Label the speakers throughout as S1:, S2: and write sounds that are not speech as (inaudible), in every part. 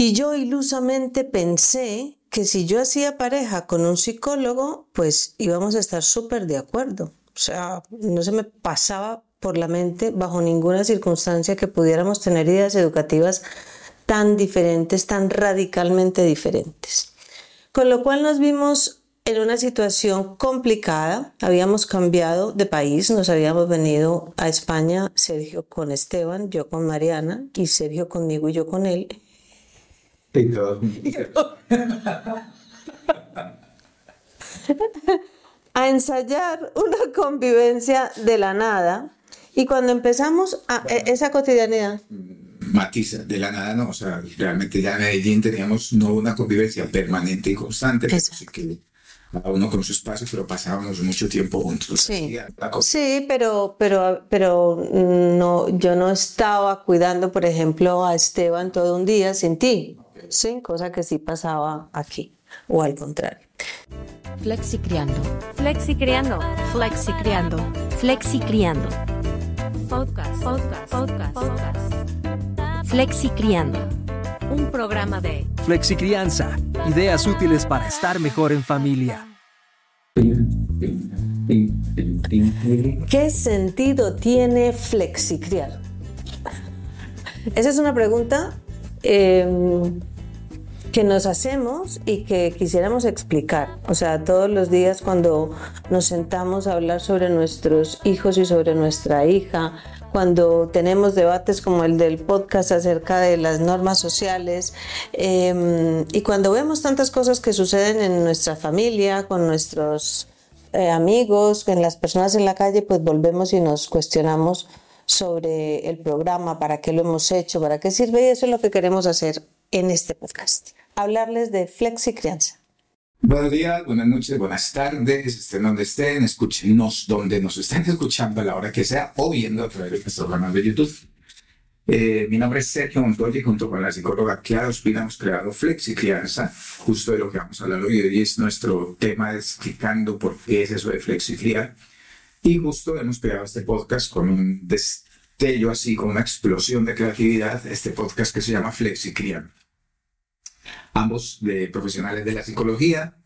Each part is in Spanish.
S1: Y yo ilusamente pensé que si yo hacía pareja con un psicólogo, pues íbamos a estar súper de acuerdo. O sea, no se me pasaba por la mente bajo ninguna circunstancia que pudiéramos tener ideas educativas tan diferentes, tan radicalmente diferentes. Con lo cual nos vimos en una situación complicada. Habíamos cambiado de país, nos habíamos venido a España, Sergio con Esteban, yo con Mariana y Sergio conmigo y yo con él. A ensayar una convivencia de la nada. Y cuando empezamos a e, esa cotidianidad.
S2: Matiza de la nada, no, o sea, realmente ya en Medellín teníamos no una convivencia permanente y constante, que cada uno con su espacio, pero pasábamos mucho tiempo juntos.
S1: Sí, sí pero, pero, pero no, yo no estaba cuidando, por ejemplo, a Esteban todo un día sin ti, sí, cosa que sí pasaba aquí, o al contrario.
S3: Flexi criando. Flexi criando. Flexi criando. Flexi criando. Podcast, podcast, podcast, podcast. Flexi criando. Un programa de
S4: Flexi Crianza. Ideas útiles para estar mejor en familia.
S1: ¿Qué sentido tiene flexicriar? Esa es una pregunta eh, que nos hacemos y que quisiéramos explicar. O sea, todos los días cuando nos sentamos a hablar sobre nuestros hijos y sobre nuestra hija, cuando tenemos debates como el del podcast acerca de las normas sociales em, y cuando vemos tantas cosas que suceden en nuestra familia, con nuestros eh, amigos, con las personas en la calle, pues volvemos y nos cuestionamos sobre el programa, para qué lo hemos hecho, para qué sirve y eso es lo que queremos hacer en este podcast hablarles de Flexi Crianza.
S2: Buenos días, buenas noches, buenas tardes, estén donde estén, escúchenos donde nos estén escuchando a la hora que sea o viendo a través de nuestro canal de YouTube. Eh, mi nombre es Sergio Montoya y junto con la psicóloga Clara Ospina hemos creado Flexi Crianza, justo de lo que vamos a hablar hoy. Hoy es nuestro tema explicando por qué es eso de Flexi Criar. Y justo hemos creado este podcast con un destello así, con una explosión de creatividad, este podcast que se llama Flexi Criar ambos de profesionales de la psicología,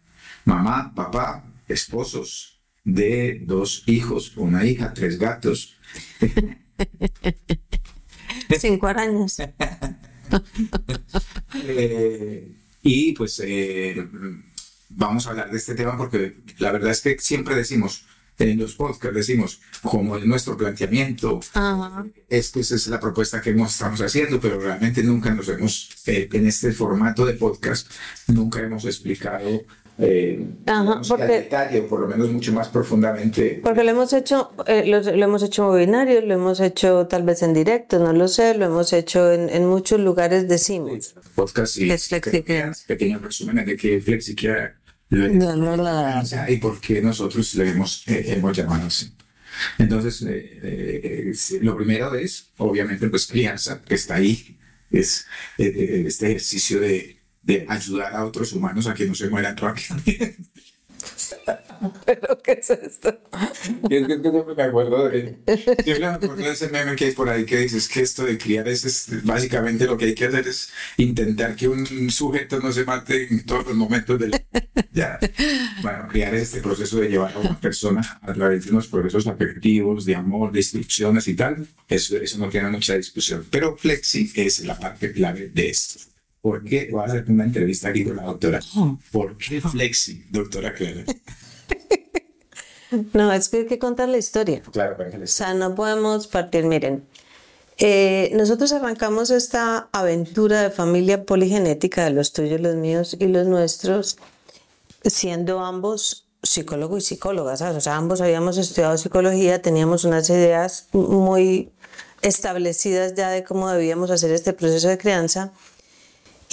S2: mamá, papá, esposos de dos hijos, una hija, tres gatos. (laughs)
S1: Cinco años.
S2: Eh, y pues eh, vamos a hablar de este tema porque la verdad es que siempre decimos, en los podcasts decimos, como es nuestro planteamiento, es que esa es la propuesta que estamos haciendo, pero realmente nunca nos hemos, eh, en este formato de podcast, nunca hemos explicado eh, porque, detalle, o por lo menos mucho más profundamente.
S1: Porque lo hemos hecho, eh, lo, hemos hecho en binario, lo hemos hecho tal vez en directo, no lo sé, lo hemos hecho en, muchos lugares, decimos.
S2: Podcast y pequeños resúmenes de que FlexiCare y por qué nosotros le hemos, eh, hemos llamado así. Entonces, eh, eh, lo primero es, obviamente, pues crianza, que está ahí, es este ejercicio de, de ayudar a otros humanos a que no se mueran (laughs) rápidamente. (laughs)
S1: ¿Pero qué es esto?
S2: Y es que me acuerdo de, yo me acuerdo de ese meme que hay por ahí que dices que esto de criar es, básicamente lo que hay que hacer es intentar que un sujeto no se mate en todos los momentos del... (laughs) Ya. Bueno, criar es este proceso de llevar a una persona a través de unos procesos afectivos, de amor, de instrucciones y tal. Eso, eso no tiene mucha discusión. Pero Flexi es la parte clave de esto. ¿Por qué? Voy a hacer una entrevista aquí con la doctora. ¿Por qué Flexi, doctora Clara? (laughs)
S1: No, es que hay que contar la historia.
S2: Claro,
S1: O sea, no podemos partir, miren. Eh, nosotros arrancamos esta aventura de familia poligenética de los tuyos, los míos y los nuestros, siendo ambos psicólogo y psicólogas, O sea, ambos habíamos estudiado psicología, teníamos unas ideas muy establecidas ya de cómo debíamos hacer este proceso de crianza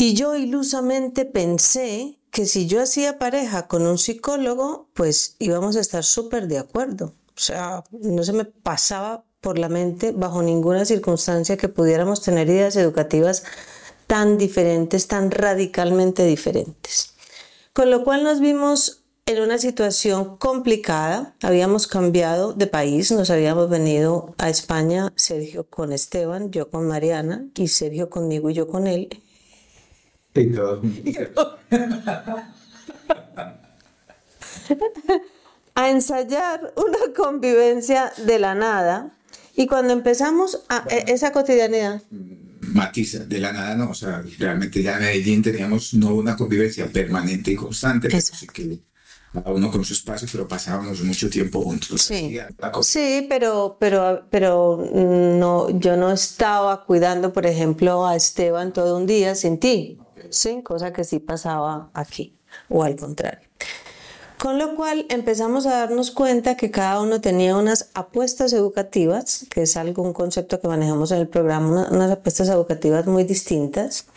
S1: y yo ilusamente pensé que si yo hacía pareja con un psicólogo, pues íbamos a estar súper de acuerdo. O sea, no se me pasaba por la mente bajo ninguna circunstancia que pudiéramos tener ideas educativas tan diferentes, tan radicalmente diferentes. Con lo cual nos vimos en una situación complicada. Habíamos cambiado de país, nos habíamos venido a España, Sergio con Esteban, yo con Mariana y Sergio conmigo y yo con él.
S2: Todo.
S1: a ensayar una convivencia de la nada. Y cuando empezamos a e- esa cotidianidad,
S2: matiza de la nada, no, o sea, realmente ya en Medellín teníamos no una convivencia permanente y constante, pero sí que cada uno con su espacio, pero pasábamos mucho tiempo juntos.
S1: Sí, sí pero, pero, pero no, yo no estaba cuidando, por ejemplo, a Esteban todo un día sin ti, sí, cosa que sí pasaba aquí, o al contrario. Con lo cual empezamos a darnos cuenta que cada uno tenía unas apuestas educativas, que es algo, un concepto que manejamos en el programa, una- unas apuestas educativas muy distintas,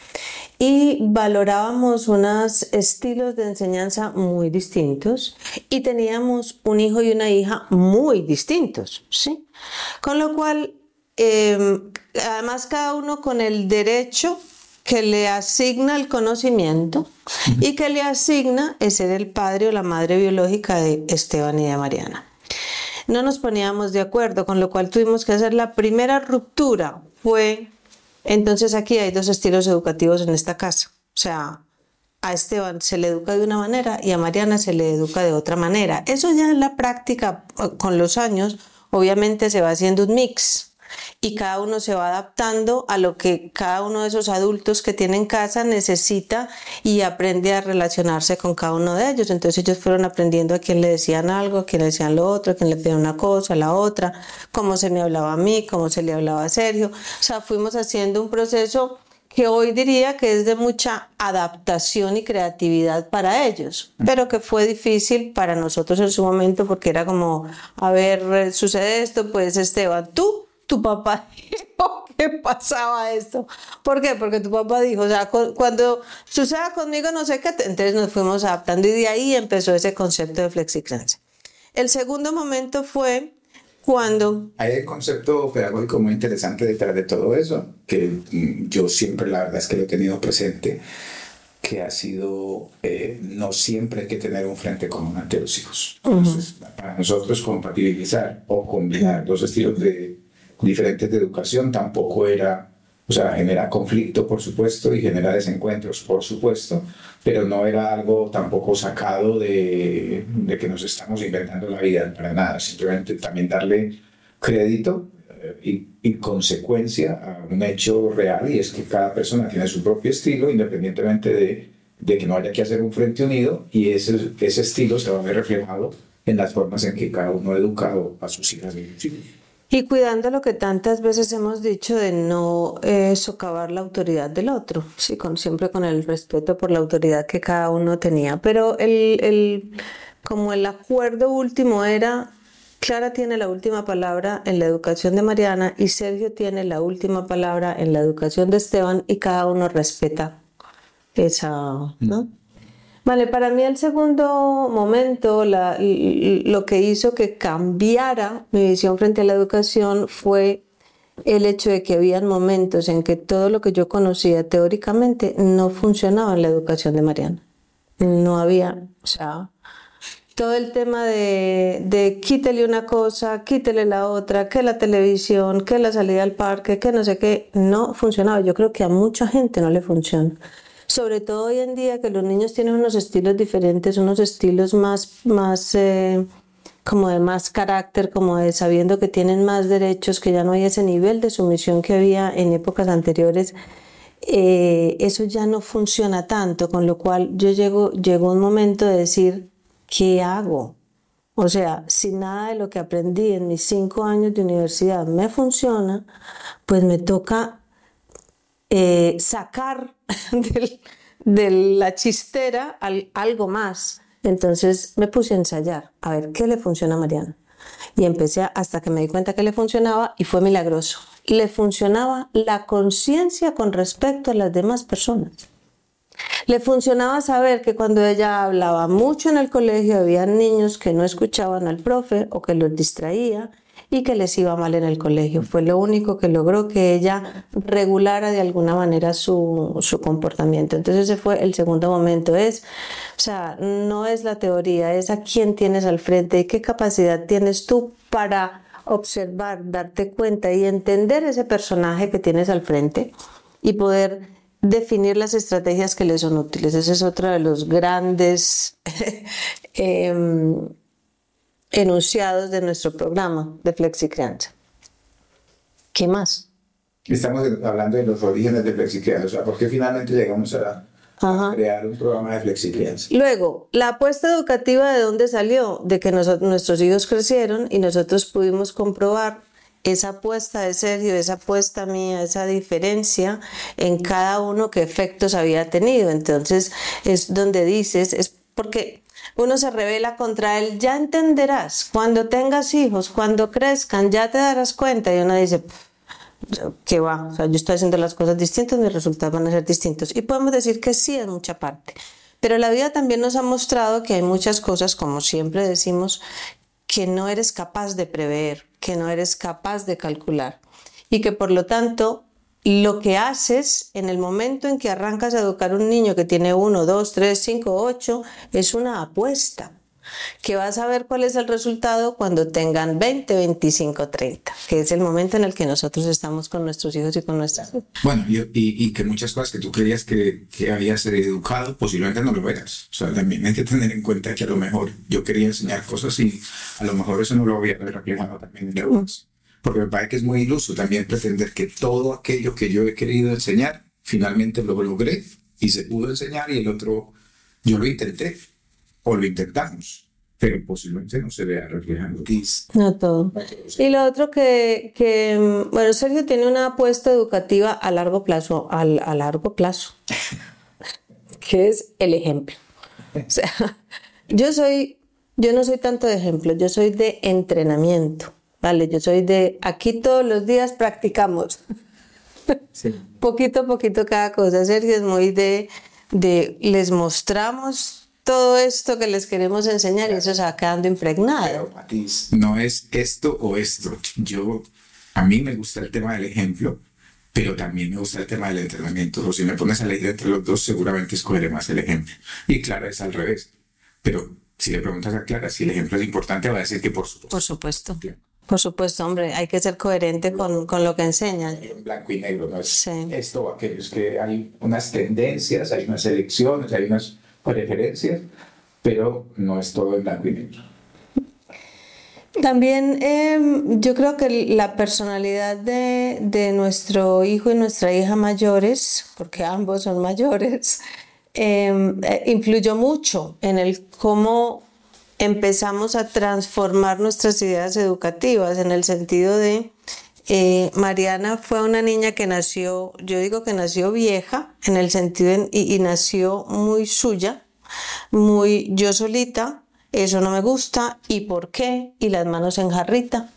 S1: y valorábamos unos estilos de enseñanza muy distintos, y teníamos un hijo y una hija muy distintos, ¿sí? Con lo cual, eh, además cada uno con el derecho que le asigna el conocimiento y que le asigna el ser el padre o la madre biológica de Esteban y de Mariana. No nos poníamos de acuerdo, con lo cual tuvimos que hacer la primera ruptura. Fue, entonces aquí hay dos estilos educativos en esta casa. O sea, a Esteban se le educa de una manera y a Mariana se le educa de otra manera. Eso ya en la práctica, con los años, obviamente se va haciendo un mix y cada uno se va adaptando a lo que cada uno de esos adultos que tiene en casa necesita y aprende a relacionarse con cada uno de ellos. Entonces ellos fueron aprendiendo a quién le decían algo, a quién le decían lo otro, a quién le pedían una cosa, a la otra, cómo se me hablaba a mí, cómo se le hablaba a Sergio. O sea, fuimos haciendo un proceso que hoy diría que es de mucha adaptación y creatividad para ellos, pero que fue difícil para nosotros en su momento porque era como, a ver, eh, sucede esto, pues Esteban, tú, tu papá (laughs) dijo que pasaba esto. ¿Por qué? Porque tu papá dijo, o sea, cu- cuando suceda conmigo no sé qué, entonces nos fuimos adaptando y de ahí empezó ese concepto de flexicrancia. El segundo momento fue cuando
S2: Hay un concepto pedagógico muy interesante detrás de todo eso, que mm, yo siempre la verdad es que lo he tenido presente, que ha sido, eh, no siempre hay que tener un frente común ante los hijos. Entonces, para nosotros compatibilizar o combinar dos estilos de, diferentes de educación tampoco era, o sea, genera conflicto, por supuesto, y genera desencuentros, por supuesto, pero no era algo tampoco sacado de, de que nos estamos inventando la vida, para nada, simplemente también darle crédito eh, y, y consecuencia a un hecho real, y es que cada persona tiene su propio estilo, independientemente de, de que no haya que hacer un frente unido, y ese, ese estilo se va a ver reflejado en las formas en que cada uno educa a sus hijas y sus hijos.
S1: Y cuidando lo que tantas veces hemos dicho de no eh, socavar la autoridad del otro, sí, con, siempre con el respeto por la autoridad que cada uno tenía. Pero el, el, como el acuerdo último era, Clara tiene la última palabra en la educación de Mariana y Sergio tiene la última palabra en la educación de Esteban y cada uno respeta esa, ¿no? Vale, para mí el segundo momento, lo que hizo que cambiara mi visión frente a la educación fue el hecho de que habían momentos en que todo lo que yo conocía teóricamente no funcionaba en la educación de Mariana. No había, o sea, todo el tema de quítele una cosa, quítele la otra, que la televisión, que la salida al parque, que no sé qué, no funcionaba. Yo creo que a mucha gente no le funciona. Sobre todo hoy en día que los niños tienen unos estilos diferentes, unos estilos más, más eh, como de más carácter, como de sabiendo que tienen más derechos, que ya no hay ese nivel de sumisión que había en épocas anteriores. eh, eso ya no funciona tanto, con lo cual yo llego, llegó un momento de decir, ¿qué hago? O sea, si nada de lo que aprendí en mis cinco años de universidad me funciona, pues me toca eh, sacar (laughs) de la chistera al- algo más. Entonces me puse a ensayar, a ver qué le funciona a Mariana. Y empecé hasta que me di cuenta que le funcionaba y fue milagroso. Le funcionaba la conciencia con respecto a las demás personas. Le funcionaba saber que cuando ella hablaba mucho en el colegio había niños que no escuchaban al profe o que los distraía y que les iba mal en el colegio. Fue lo único que logró que ella regulara de alguna manera su, su comportamiento. Entonces ese fue el segundo momento. Es, o sea, no es la teoría, es a quién tienes al frente y qué capacidad tienes tú para observar, darte cuenta y entender ese personaje que tienes al frente y poder definir las estrategias que les son útiles. Ese es otro de los grandes (laughs) em, enunciados de nuestro programa de Flexicrianza. ¿Qué más?
S2: Estamos hablando de los orígenes de Flexicrianza, o sea, ¿por qué finalmente llegamos a, a crear un programa de Flexicrianza?
S1: Luego, la apuesta educativa de dónde salió? De que nuestros hijos crecieron y nosotros pudimos comprobar esa apuesta de Sergio, esa apuesta mía, esa diferencia en cada uno qué efectos había tenido. Entonces es donde dices, es porque uno se revela contra él, ya entenderás, cuando tengas hijos, cuando crezcan, ya te darás cuenta y uno dice, que va, o sea, yo estoy haciendo las cosas distintas, mis resultados van a ser distintos. Y podemos decir que sí en mucha parte. Pero la vida también nos ha mostrado que hay muchas cosas, como siempre decimos, que no eres capaz de prever, que no eres capaz de calcular y que por lo tanto lo que haces en el momento en que arrancas a educar a un niño que tiene 1, 2, 3, 5, 8 es una apuesta que vas a ver cuál es el resultado cuando tengan 20, 25, 30, que es el momento en el que nosotros estamos con nuestros hijos y con nuestras
S2: Bueno, y, y, que muchas cosas que tú creías que, que habías educado, posiblemente no lo eras. O sea, también hay que tener en cuenta que a lo mejor yo quería enseñar cosas y a lo mejor eso no lo había reflejado también en Porque me parece que es muy iluso también pretender que todo aquello que yo he querido enseñar, finalmente lo logré y se pudo enseñar y el otro, yo lo intenté o lo intentamos, pero posiblemente no se vea reflejado.
S1: No todo. Y lo otro que, que, bueno, Sergio tiene una apuesta educativa a largo plazo, al, a largo plazo, (laughs) que es el ejemplo. O sea, (laughs) yo soy, yo no soy tanto de ejemplo, yo soy de entrenamiento, ¿vale? Yo soy de, aquí todos los días practicamos. Sí. (laughs) poquito a poquito cada cosa. Sergio es muy de, de les mostramos todo esto que les queremos enseñar y eso se va quedando impregnado.
S2: Pero, no es esto o esto. Yo, a mí me gusta el tema del ejemplo, pero también me gusta el tema del entrenamiento. O si me pones a elegir entre los dos, seguramente escogeré más el ejemplo. Y Clara es al revés. Pero si le preguntas a Clara si el ejemplo es importante, va a decir que por supuesto.
S1: Por supuesto. Por supuesto, hombre, hay que ser coherente con, con lo que enseña.
S2: En blanco y negro, no es esto o aquello, es que hay unas tendencias, hay unas elecciones, hay unas preferencias, pero no es todo en blanco y negro.
S1: También em, yo creo que la personalidad de, de, nuestro hijo y nuestra hija mayores, porque ambos son mayores, em, eh, influyó mucho en el cómo empezamos a transformar nuestras ideas educativas, en el sentido de eh, Mariana fue una niña que nació, yo digo que nació vieja, en el sentido, y, nació muy suya, muy yo solita, eso no me gusta, ¿y por qué? Y las manos en jarrita,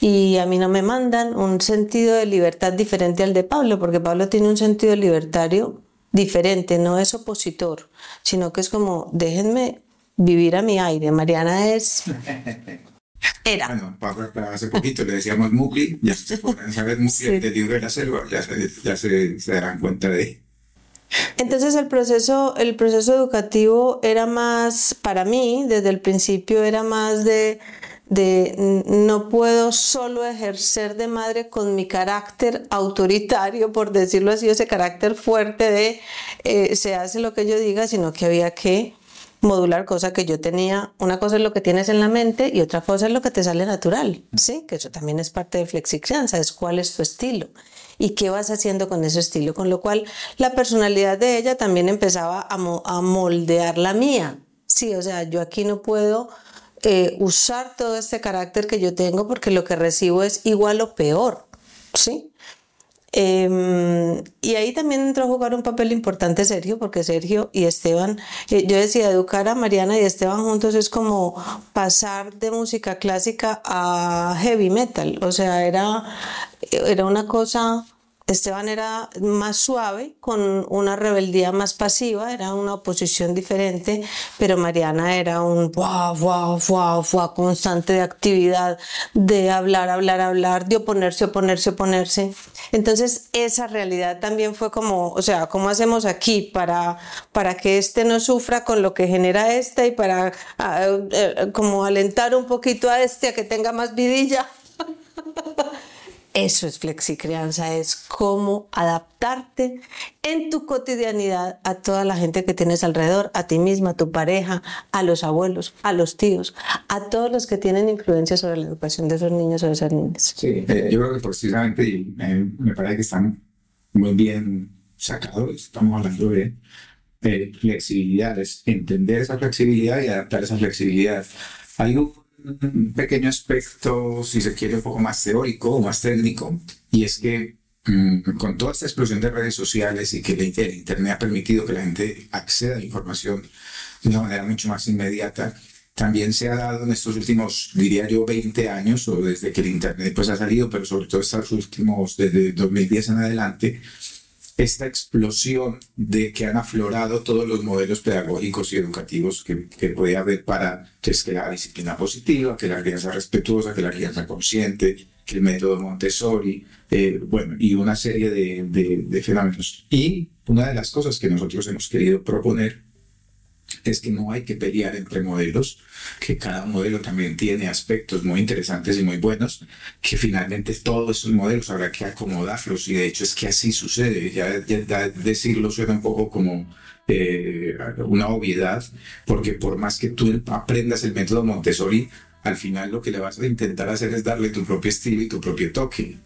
S1: y a mí no me mandan un sentido de libertad diferente al de Pablo, porque Pablo tiene un sentido libertario diferente, no es opositor, sino que es como, déjenme vivir a mi aire. Mariana es (laughs)
S2: Era. Bueno, hace poquito le decíamos Mugli, ya se pueden saber Mugli del libro de la selva, ya, se, ya se, se, darán cuenta de
S1: entonces el proceso, el proceso educativo era más, para mí, desde el principio era más de, de no puedo solo ejercer de madre con mi carácter autoritario, por decirlo así, ese carácter fuerte de eh, se hace lo que yo diga, sino que había que modular cosas que yo tenía. Una cosa es lo que tienes en la mente y otra cosa es lo que te sale natural, ¿sí? Que eso también es parte de flexicrianza, es cuál es tu estilo y qué vas haciendo con ese estilo. Con lo cual, la personalidad de ella también empezaba a, a moldear la mía. Sí, o sea, yo aquí no puedo eh, usar todo este carácter que yo tengo porque lo que recibo es igual o peor, ¿sí? Em, y ahí también entró a jugar un papel importante Sergio, porque Sergio y Esteban, eh, yo decía, educar a Mariana y Esteban juntos es como pasar de música clásica a heavy metal, o sea, era, era una cosa Esteban era más suave, con una rebeldía más pasiva, era una oposición diferente, pero Mariana era un wow, wow, wow, wow, constante de actividad, de hablar, hablar, hablar, de oponerse, oponerse, oponerse. Entonces, esa realidad también fue como, o sea, ¿cómo hacemos aquí para, para que este no sufra con lo que genera este y para ah, eh, como alentar un poquito a este a que tenga más vidilla? (laughs) Eso es flexicrianza, es cómo adaptarte en tu cotidianidad a toda la gente que tienes alrededor, a ti misma, a tu pareja, a los abuelos, a los tíos, a todos los que tienen influencia sobre la educación de esos niños o de esas niñas.
S2: Sí, eh, yo creo que precisamente y me, parece que están muy bien sacados, estamos hablando de eh, flexibilidad, es entender esa flexibilidad y adaptar esa flexibilidad. Hay un pequeño aspecto, si se quiere, un poco más teórico o más técnico, y es que mm, con toda esta explosión de redes sociales y que el Internet ha permitido que la gente acceda a la información de una manera mucho más inmediata, también se ha dado en estos últimos, diría yo, 20 años, o desde que el Internet pues ha salido, pero sobre todo estos últimos, desde 2010 en adelante, esta explosión de que han aflorado todos los modelos pedagógicos y educativos que, que puede haber para que, es que la disciplina positiva, que la crianza respetuosa, que la crianza consciente, que el método Montessori, eh, bueno, y una serie de, de fenómenos. Y una de las cosas que nosotros hemos querido proponer es que no hay que pelear entre modelos, que cada modelo también tiene aspectos muy interesantes y muy buenos, que finalmente todos esos modelos habrá que acomodarlos y de hecho es que así sucede. Ya, decirlo suena un poco como eh, una obviedad, porque por más que tú aprendas el método Montessori, al final lo que le vas a intentar hacer es darle tu propio estilo y tu propio toque.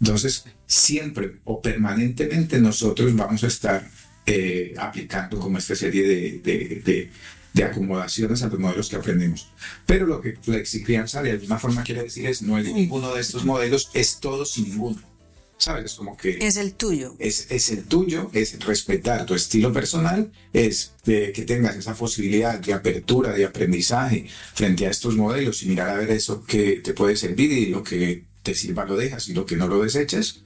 S2: Entonces, siempre o permanentemente nosotros vamos a estar eh, aplicando como esta serie de, de, de, de, acomodaciones a los modelos que aprendemos. Pero lo que flexicrianza de alguna forma quiere decir es no es ninguno de estos modelos, es todo sin ninguno. ¿Sabes? Es como que...
S1: Es el tuyo.
S2: Es, es el tuyo, es respetar tu estilo personal, es de que tengas esa posibilidad de apertura, de aprendizaje frente a estos modelos y mirar a ver eso que te puede servir y lo que te sirva lo dejas y lo que no lo deseches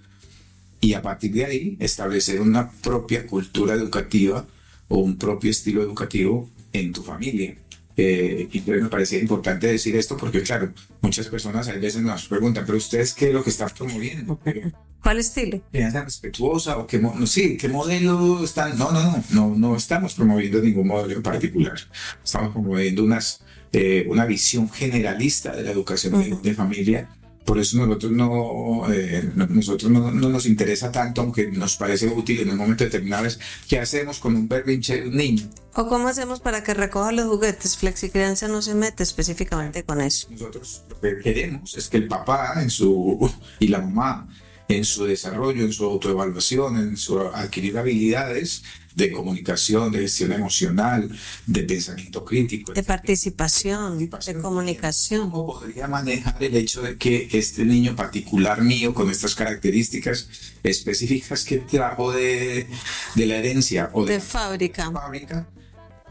S2: y a partir de ahí establecer una propia cultura educativa o un propio estilo educativo en tu familia. Eh, y me parecía importante decir esto porque, claro, muchas personas a veces nos preguntan, pero ustedes qué es lo que están promoviendo?
S1: ¿Cuál estilo?
S2: ¿Crianza respetuosa o qué, no, sí, qué modelo están? No, no, no, no, no estamos promoviendo ningún modelo en particular. Estamos promoviendo unas, eh, una visión generalista de la educación uh -huh. de, de familia por eso nosotros no, eh, nosotros no, no, nos interesa tanto, aunque nos parece útil en un momento determinado, es qué hacemos con un berrinche de un niño.
S1: O cómo hacemos para que recoja los juguetes. Flexicrianza no se mete específicamente con eso.
S2: Nosotros lo que queremos es que el papá en su, y la mamá en su desarrollo, en su autoevaluación, en su adquirir habilidades de comunicación, de gestión emocional, de pensamiento crítico,
S1: de participación, participación, de comunicación.
S2: ¿Cómo podría manejar el hecho de que este niño particular mío, con estas características específicas que trajo de, de la herencia o
S1: de, de fábrica,
S2: fábrica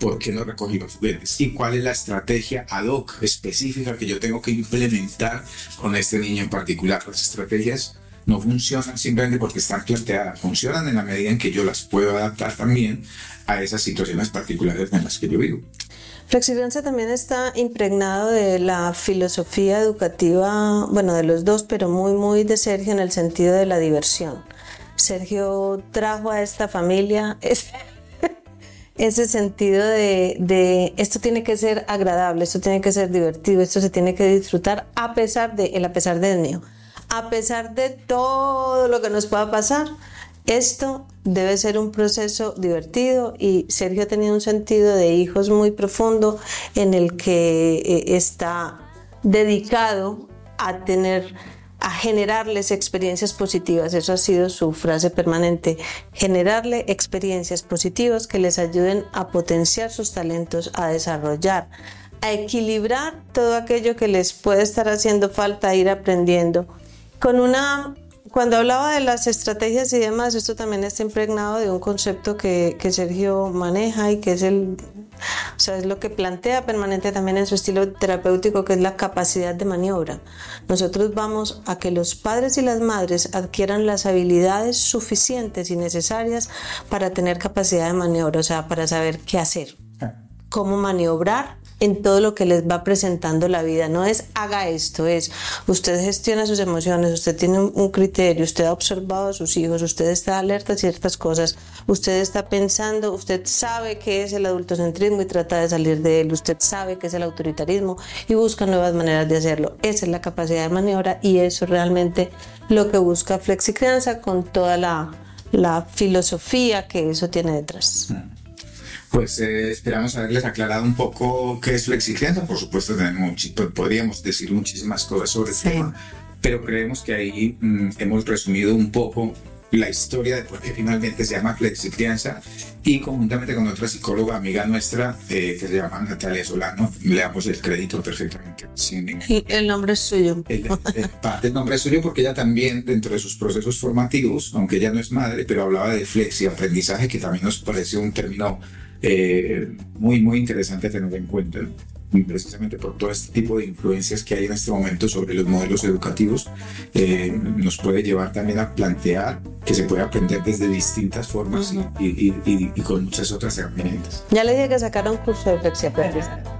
S2: ¿por qué no recogí los juguetes? ¿Y cuál es la estrategia ad hoc específica que yo tengo que implementar con este niño en particular? Las estrategias no funcionan simplemente porque están planteadas, funcionan en la medida en que yo las puedo adaptar también a esas situaciones particulares en las que yo vivo.
S1: Flexibilizancia también está impregnado de la filosofía educativa, bueno, de los dos, pero muy, muy de Sergio en el sentido de la diversión. Sergio trajo a esta familia (laughs) ese, sentido de, de, esto tiene que ser agradable, esto tiene que ser divertido, esto se tiene que disfrutar a pesar de, el a pesar del niño a pesar de todo lo que nos pueda pasar, esto debe ser un proceso divertido y Sergio ha tenido un sentido de hijos muy profundo en el que está dedicado a tener a generarles experiencias positivas. Eso ha sido su frase permanente. Generarle experiencias positivas que les ayuden a potenciar sus talentos, a desarrollar, a equilibrar todo aquello que les puede estar haciendo falta ir aprendiendo con una cuando hablaba de las estrategias y demás, esto también está impregnado de un concepto que, que, Sergio maneja y que es el, o sea, es lo que plantea permanente también en su estilo terapéutico, que es la capacidad de maniobra. Nosotros vamos a que los padres y las madres adquieran las habilidades suficientes y necesarias para tener capacidad de maniobra, o sea, para saber qué hacer, cómo maniobrar en todo lo que les va presentando la vida. No es haga esto, es usted gestiona sus emociones, usted tiene un criterio, usted ha observado a sus hijos, usted está alerta a ciertas cosas, usted está pensando, usted sabe qué es el adultocentrismo y trata de salir de él, usted sabe qué es el autoritarismo y busca nuevas maneras de hacerlo. Esa es la capacidad de maniobra y eso realmente lo que busca Flexicrianza con toda la, la filosofía que eso tiene detrás.
S2: Pues eh, esperamos haberles aclarado un poco qué es FlexiClienta. Por supuesto, tenemos, podríamos decir muchísimas cosas sobre el tema, pero creemos que ahí mm, hemos resumido un poco la historia de por qué finalmente se llama Flexicrianza y conjuntamente con otra psicóloga amiga nuestra eh, que se llama Natalia Solano, le damos el crédito perfectamente.
S1: Sin el nombre es suyo.
S2: El, parte del nombre es suyo porque ella también dentro de sus procesos formativos, aunque ella no es madre, pero hablaba de flexi aprendizaje que también nos parece un término eh, muy, muy interesante tener en cuenta. Y precisamente por todo este tipo de influencias que hay en este momento sobre los modelos educativos, eh, nos puede llevar también a plantear que se puede aprender desde distintas formas y, y, y, con muchas otras herramientas.
S1: Ya le dije que sacaron un curso de flexiaprendizaje.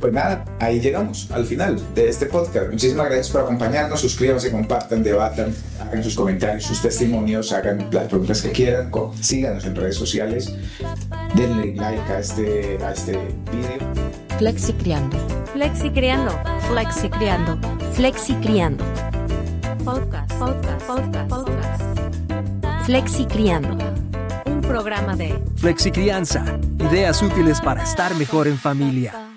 S2: Pues nada, ahí llegamos al final de este podcast. Muchísimas gracias por acompañarnos. Suscríbanse, compartan, debatan, hagan sus comentarios, sus testimonios, hagan las preguntas que quieran. Síganos en redes sociales. Denle like a este, a este video.
S3: Flexi Criando. Flexi Criando. Flexi Criando. Flexi Criando. Podcast, podcast, podcast, podcast. Flexi Criando programa de
S4: Flexicrianza, ideas útiles para estar mejor en familia.